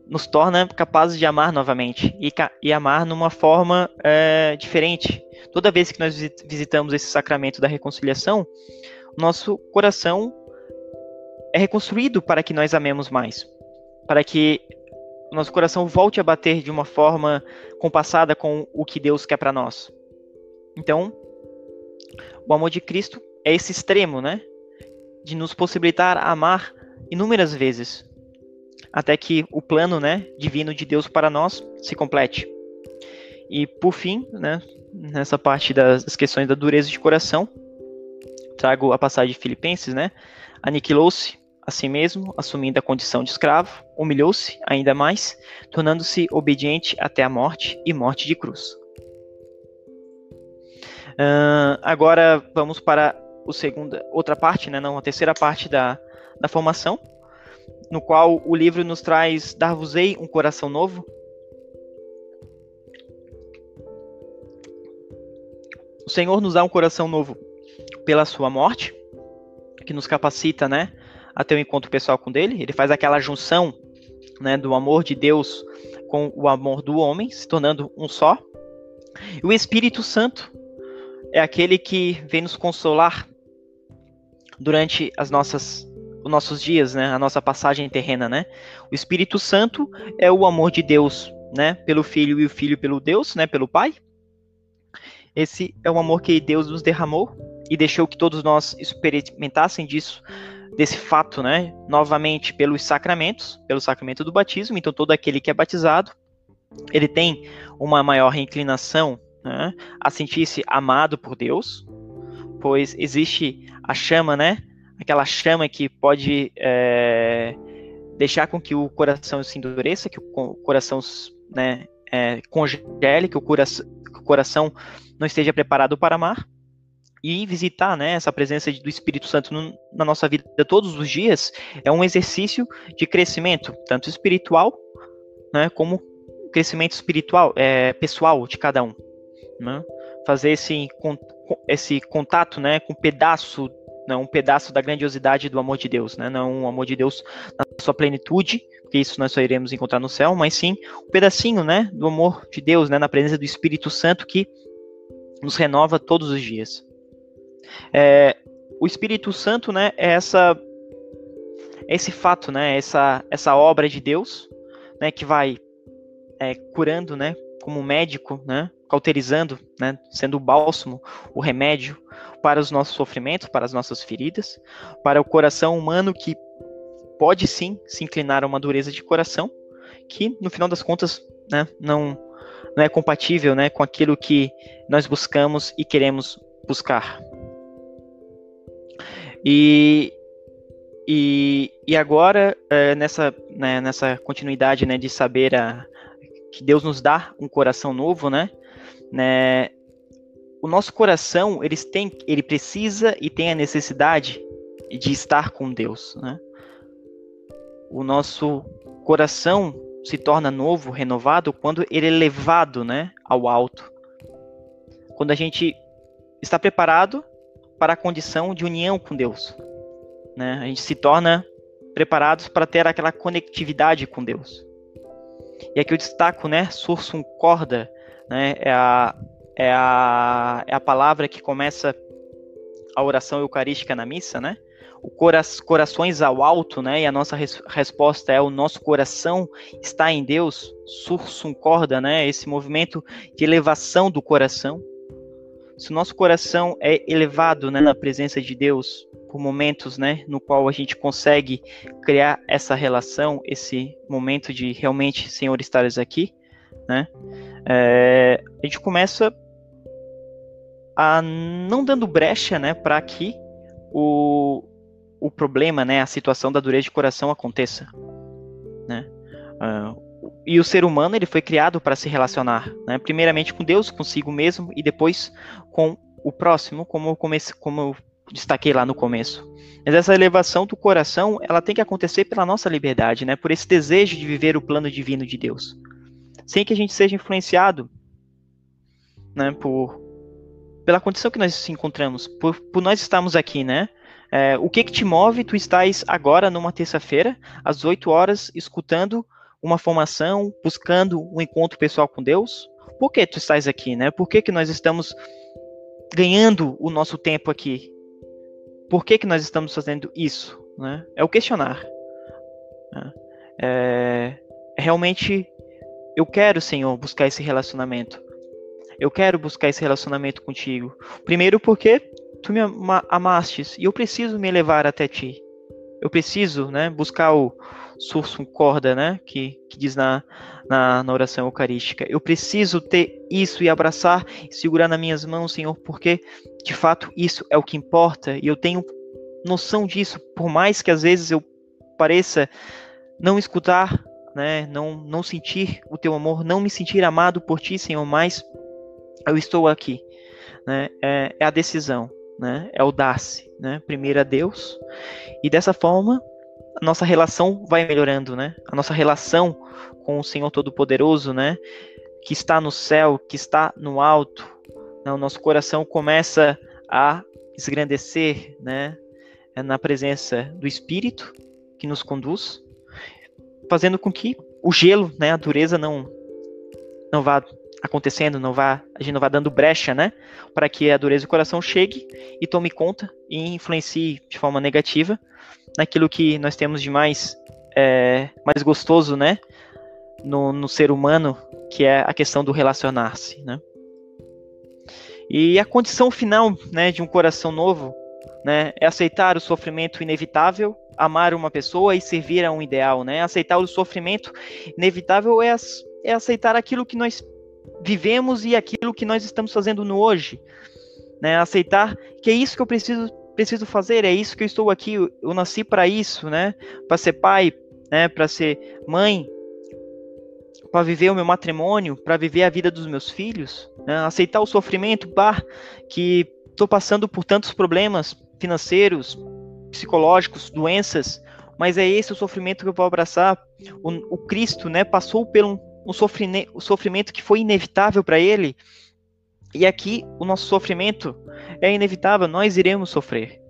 nos torna capazes de amar novamente e, e amar numa forma é, diferente. Toda vez que nós visitamos esse sacramento da reconciliação, nosso coração é reconstruído para que nós amemos mais, para que nosso coração volte a bater de uma forma compassada com o que Deus quer para nós. Então, o amor de Cristo é esse extremo, né? De nos possibilitar amar inúmeras vezes, até que o plano né, divino de Deus para nós se complete. E por fim, né, nessa parte das questões da dureza de coração, trago a passagem de Filipenses, né? Aniquilou-se a si mesmo, assumindo a condição de escravo, humilhou-se ainda mais, tornando-se obediente até a morte e morte de cruz. Uh, agora vamos para o segunda, outra parte, né, não, a terceira parte da, da formação, no qual o livro nos traz Dar-vos-ei um coração novo. O Senhor nos dá um coração novo pela sua morte, que nos capacita, né, a ter um encontro pessoal com Ele. Ele faz aquela junção, né, do amor de Deus com o amor do homem, se tornando um só. E o Espírito Santo é aquele que vem nos consolar durante as nossas os nossos dias, né? A nossa passagem terrena, né? O Espírito Santo é o amor de Deus, né? Pelo Filho e o Filho pelo Deus, né? Pelo Pai. Esse é o amor que Deus nos derramou e deixou que todos nós experimentassem disso, desse fato, né? Novamente pelos sacramentos, pelo sacramento do batismo. Então todo aquele que é batizado, ele tem uma maior inclinação né? a sentir-se amado por Deus, pois existe a chama, né? Aquela chama que pode é, deixar com que o coração se endureça, que o coração né, é, congele, que o, coração, que o coração não esteja preparado para amar. E visitar né, essa presença do Espírito Santo no, na nossa vida todos os dias é um exercício de crescimento, tanto espiritual né, como crescimento espiritual, é, pessoal de cada um. Né? Fazer esse, esse contato né, com um pedaço não um pedaço da grandiosidade do amor de Deus, né? Não um amor de Deus na sua plenitude, porque isso nós só iremos encontrar no céu, mas sim um pedacinho, né, do amor de Deus, né, na presença do Espírito Santo que nos renova todos os dias. É, o Espírito Santo, né, é essa é esse fato, né, essa essa obra de Deus, né, que vai é, curando, né, como médico, né, cauterizando, né, sendo o bálsamo, o remédio para os nossos sofrimentos, para as nossas feridas, para o coração humano que pode sim se inclinar a uma dureza de coração, que no final das contas né, não, não é compatível né, com aquilo que nós buscamos e queremos buscar. E, e, e agora, é, nessa, né, nessa continuidade né, de saber a, que Deus nos dá um coração novo, né? Né o nosso coração ele tem, ele precisa e tem a necessidade de estar com Deus, né? O nosso coração se torna novo, renovado quando ele é levado, né, ao alto. Quando a gente está preparado para a condição de união com Deus, né? A gente se torna preparados para ter aquela conectividade com Deus. E aqui eu destaco, né, sursum corda, né, é a é a, é a palavra que começa a oração eucarística na missa, né? O cora corações ao alto, né? E a nossa res resposta é o nosso coração está em Deus, sursum corda, né? Esse movimento de elevação do coração. Se o nosso coração é elevado, né, na presença de Deus, por momentos, né, no qual a gente consegue criar essa relação, esse momento de realmente, Senhor, estares aqui, né? É, a gente começa a não dando brecha, né, para que o, o problema, né, a situação da dureza de coração aconteça, né? Uh, e o ser humano ele foi criado para se relacionar, né? primeiramente com Deus, consigo mesmo e depois com o próximo, como eu, comece, como eu destaquei lá no começo. Mas essa elevação do coração, ela tem que acontecer pela nossa liberdade, né? Por esse desejo de viver o plano divino de Deus, sem que a gente seja influenciado, né? Por pela condição que nós nos encontramos, por, por nós estarmos aqui, né? É, o que que te move? Tu estás agora numa terça-feira, às 8 horas, escutando uma formação, buscando um encontro pessoal com Deus? Por que tu estás aqui, né? Por que que nós estamos ganhando o nosso tempo aqui? Por que que nós estamos fazendo isso? Né? É o questionar. Né? É, é realmente, eu quero, Senhor, buscar esse relacionamento. Eu quero buscar esse relacionamento contigo. Primeiro porque tu me amastes e eu preciso me levar até ti. Eu preciso, né, buscar o sursum corda, né, que, que diz na, na, na, oração eucarística. Eu preciso ter isso e abraçar e segurar nas minhas mãos, Senhor, porque de fato isso é o que importa e eu tenho noção disso, por mais que às vezes eu pareça não escutar, né, não, não sentir o teu amor, não me sentir amado por ti, Senhor, mas eu estou aqui, né? É, é a decisão, né? É o dar-se, né? Primeiro a Deus e dessa forma a nossa relação vai melhorando, né? A nossa relação com o Senhor Todo-Poderoso, né? Que está no céu, que está no alto, né? o nosso coração começa a esgrandecer, né? Na presença do Espírito que nos conduz, fazendo com que o gelo, né? A dureza não não vá acontecendo, não vá, a gente não vá dando brecha, né, para que a dureza do coração chegue e tome conta e influencie de forma negativa naquilo que nós temos de mais, é, mais gostoso, né, no, no ser humano, que é a questão do relacionar-se, né. E a condição final, né, de um coração novo, né, é aceitar o sofrimento inevitável, amar uma pessoa e servir a um ideal, né. Aceitar o sofrimento inevitável é, é aceitar aquilo que nós vivemos e aquilo que nós estamos fazendo no hoje. Né? Aceitar que é isso que eu preciso, preciso fazer, é isso que eu estou aqui, eu, nasci para isso, né? Para ser pai, né? Para ser mãe, para viver o meu matrimônio, para viver a vida dos meus filhos, né? aceitar o sofrimento, bah, que estou passando por tantos problemas financeiros, psicológicos, doenças, mas é esse o sofrimento que eu vou abraçar. O, o Cristo, né, passou pelo um sofrimento, o sofrimento que foi inevitável para ele. E aqui o nosso sofrimento é inevitável, nós iremos sofrer.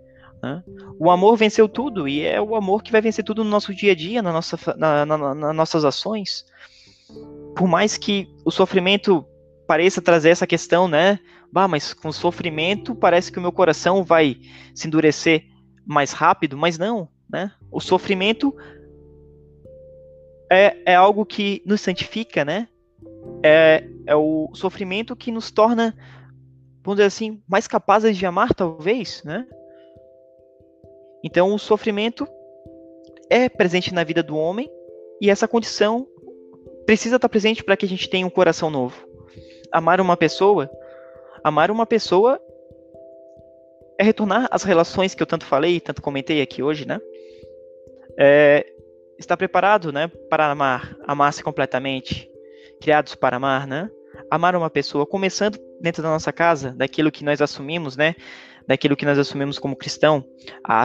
Né? O amor venceu tudo e é o amor que vai vencer tudo no nosso dia a dia, na nossa, na, na, nas nossas ações. Por mais que o sofrimento pareça trazer essa questão, né? Bah, mas com sofrimento parece que o meu coração vai se endurecer mais rápido, mas não, né? O sofrimento é, é algo que nos santifica, né? É, é o sofrimento que nos torna, vamos dizer assim, mais capazes de amar, talvez, né? Então, o sofrimento é presente na vida do homem e essa condição precisa estar presente para que a gente tenha um coração novo. Amar uma pessoa, amar uma pessoa é retornar às relações que eu tanto falei, tanto comentei aqui hoje, né? É, está preparado, né, para amar, amar-se completamente, criados para amar, né? Amar uma pessoa, começando dentro da nossa casa, daquilo que nós assumimos, né? Daquilo que nós assumimos como cristão, a,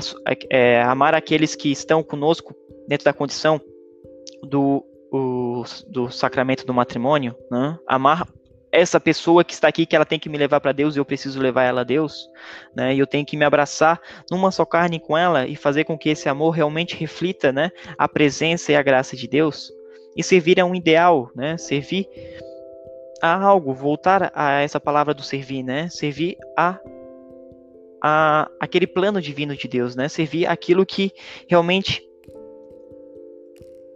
é, amar aqueles que estão conosco dentro da condição do, o, do sacramento do matrimônio, né? Amar essa pessoa que está aqui, que ela tem que me levar para Deus e eu preciso levar ela a Deus, né? E eu tenho que me abraçar numa só carne com ela e fazer com que esse amor realmente reflita, né, a presença e a graça de Deus e servir a um ideal, né? Servir a algo, voltar a essa palavra do servir, né? Servir a a, aquele plano divino de Deus, né? Servir aquilo que realmente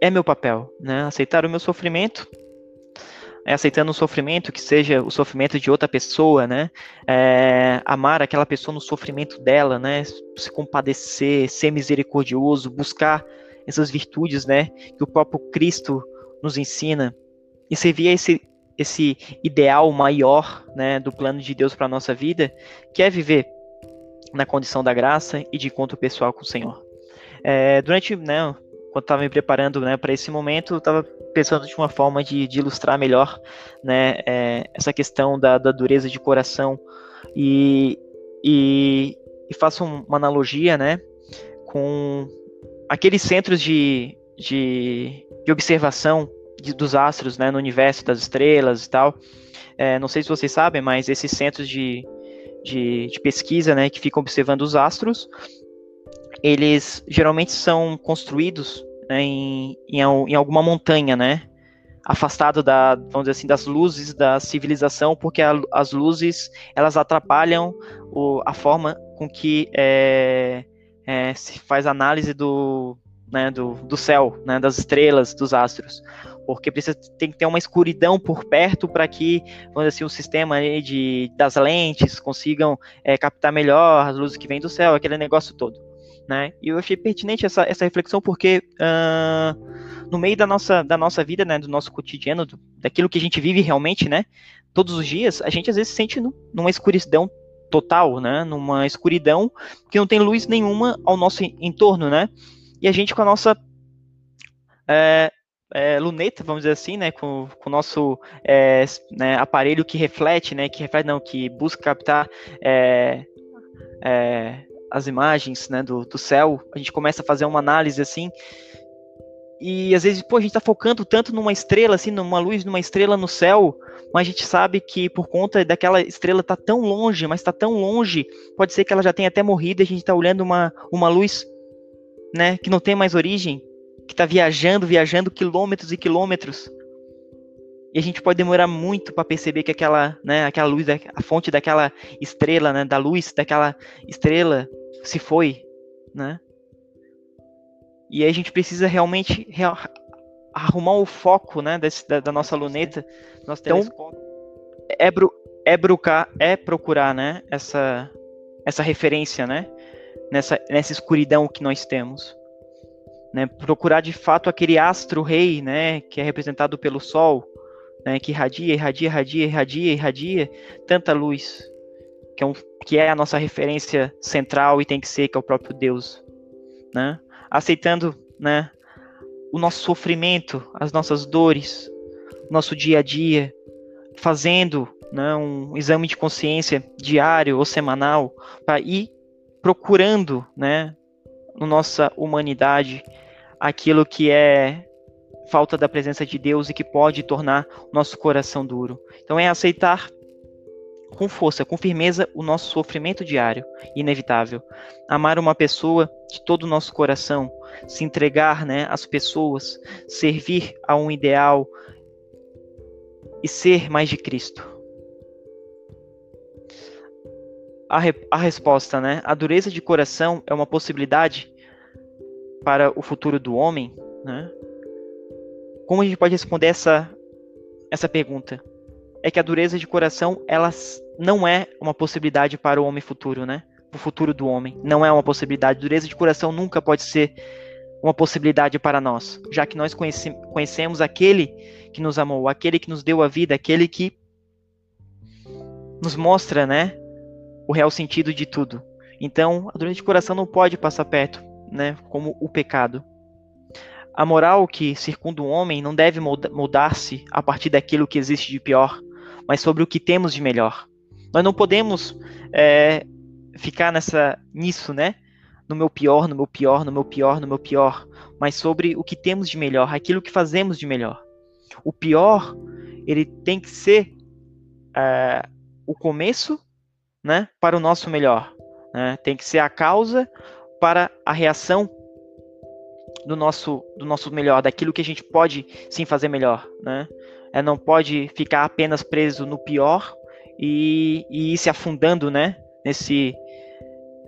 é meu papel, né? Aceitar o meu sofrimento, é, aceitando o sofrimento que seja o sofrimento de outra pessoa, né? É, amar aquela pessoa no sofrimento dela, né? Se compadecer, ser misericordioso, buscar essas virtudes, né? Que o próprio Cristo nos ensina e servir a esse esse ideal maior, né, do plano de Deus para nossa vida, que é viver na condição da graça e de encontro pessoal com o Senhor. É, durante, né, quando estava me preparando né, para esse momento, estava pensando de uma forma de, de ilustrar melhor né, é, essa questão da, da, dureza de coração e, e, e faço uma analogia né, com aqueles centros de, de, de observação de, dos astros né, no universo das estrelas e tal. É, não sei se vocês sabem, mas esses centros de, de, de pesquisa né, que ficam observando os astros eles geralmente são construídos né, em, em, em, alguma montanha, né? Afastado da, vamos dizer assim, das luzes da civilização, porque a, as luzes elas atrapalham o, a forma com que é, é, se faz análise do, né, do, do céu, né, das estrelas, dos astros porque precisa tem que ter uma escuridão por perto para que, vamos dizer assim, o sistema de, das lentes consigam é, captar melhor as luzes que vêm do céu, aquele negócio todo né? E eu achei pertinente essa, essa reflexão porque uh, no meio da nossa, da nossa vida, né, do nosso cotidiano, do, daquilo que a gente vive realmente, né, todos os dias, a gente às vezes se sente no, numa escuridão total, né, numa escuridão que não tem luz nenhuma ao nosso entorno, né? E a gente com a nossa é, é, luneta, vamos dizer assim, né, com, com o nosso é, né, aparelho que reflete, né, que reflete não, que busca captar é, é as imagens né, do, do céu, a gente começa a fazer uma análise assim, e às vezes, pô, a gente está focando tanto numa estrela, assim, numa luz, numa estrela no céu, mas a gente sabe que por conta daquela estrela tá tão longe, mas está tão longe, pode ser que ela já tenha até morrido e a gente está olhando uma, uma luz, né, que não tem mais origem, que está viajando, viajando quilômetros e quilômetros. E a gente pode demorar muito para perceber que aquela, né, aquela luz, a fonte daquela estrela, né, da luz daquela estrela se foi, né? E aí a gente precisa realmente real, arrumar o foco, né, desse, da, da, nossa luneta, nosso então, é, bru, é, brucar, é procurar, né, essa, essa referência, né, nessa, nessa escuridão que nós temos. Né, procurar de fato aquele astro rei, né, que é representado pelo sol, né, que irradia, irradia, irradia, irradia, irradia tanta luz, que é, um, que é a nossa referência central e tem que ser, que é o próprio Deus, né? Aceitando, né, o nosso sofrimento, as nossas dores, nosso dia a dia, fazendo né, um exame de consciência diário ou semanal para ir procurando, né, na nossa humanidade aquilo que é falta da presença de Deus e que pode tornar nosso coração duro. Então é aceitar com força, com firmeza, o nosso sofrimento diário, inevitável. Amar uma pessoa de todo o nosso coração, se entregar né, às pessoas, servir a um ideal e ser mais de Cristo. A, re a resposta, né? A dureza de coração é uma possibilidade para o futuro do homem, né? Como a gente pode responder essa, essa pergunta? É que a dureza de coração, ela não é uma possibilidade para o homem futuro, né? O futuro do homem. Não é uma possibilidade. Dureza de coração nunca pode ser uma possibilidade para nós, já que nós conhece, conhecemos aquele que nos amou, aquele que nos deu a vida, aquele que nos mostra, né, o real sentido de tudo. Então, a dureza de coração não pode passar perto, né, como o pecado. A moral que circunda o homem não deve mudar-se a partir daquilo que existe de pior, mas sobre o que temos de melhor. Nós não podemos é, ficar nessa nisso, né? No meu pior, no meu pior, no meu pior, no meu pior, mas sobre o que temos de melhor, aquilo que fazemos de melhor. O pior, ele tem que ser é, o começo, né, para o nosso melhor. Né? Tem que ser a causa para a reação do nosso, do nosso melhor, daquilo que a gente pode sim fazer melhor, né? É, não pode ficar apenas preso no pior, e, e ir se afundando, né? Nesse,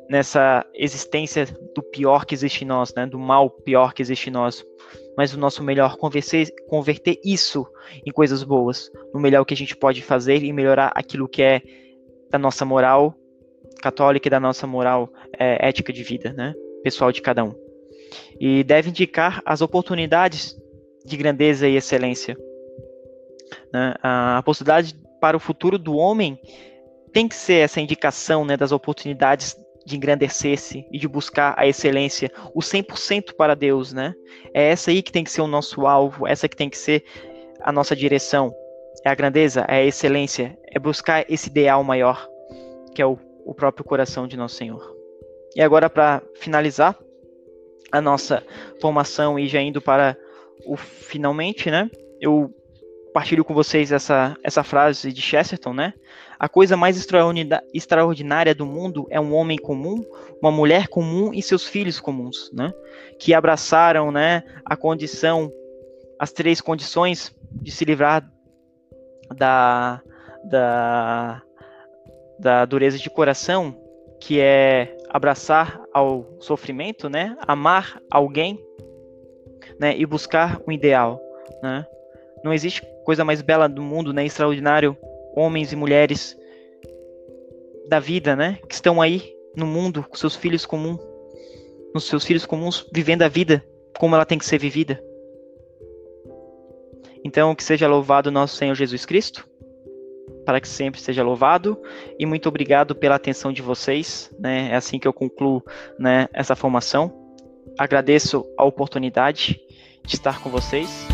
nessa existência do pior que existe em nós, né, do mal pior que existe em nós, mas o nosso melhor converter, converter isso em coisas boas, no melhor que a gente pode fazer e melhorar aquilo que é da nossa moral católica e da nossa moral é, ética de vida, né, pessoal de cada um. E deve indicar as oportunidades de grandeza e excelência. Né? A possibilidade para o futuro do homem tem que ser essa indicação né, das oportunidades de engrandecer-se e de buscar a excelência, o 100% para Deus, né? É essa aí que tem que ser o nosso alvo, essa que tem que ser a nossa direção. É a grandeza, é a excelência, é buscar esse ideal maior, que é o, o próprio coração de nosso Senhor. E agora, para finalizar a nossa formação e já indo para o finalmente, né? Eu partilho com vocês essa, essa frase de Chesterton, né? A coisa mais extraordinária do mundo é um homem comum, uma mulher comum e seus filhos comuns, né? Que abraçaram, né, a condição, as três condições de se livrar da, da, da dureza de coração, que é abraçar ao sofrimento, né? Amar alguém, né? E buscar o ideal, né? Não existe coisa mais bela do mundo, né? Extraordinário, homens e mulheres da vida, né? Que estão aí no mundo com seus filhos comuns, nos seus filhos comuns, vivendo a vida como ela tem que ser vivida. Então, que seja louvado nosso Senhor Jesus Cristo, para que sempre seja louvado, e muito obrigado pela atenção de vocês, né? É assim que eu concluo, né, essa formação. Agradeço a oportunidade de estar com vocês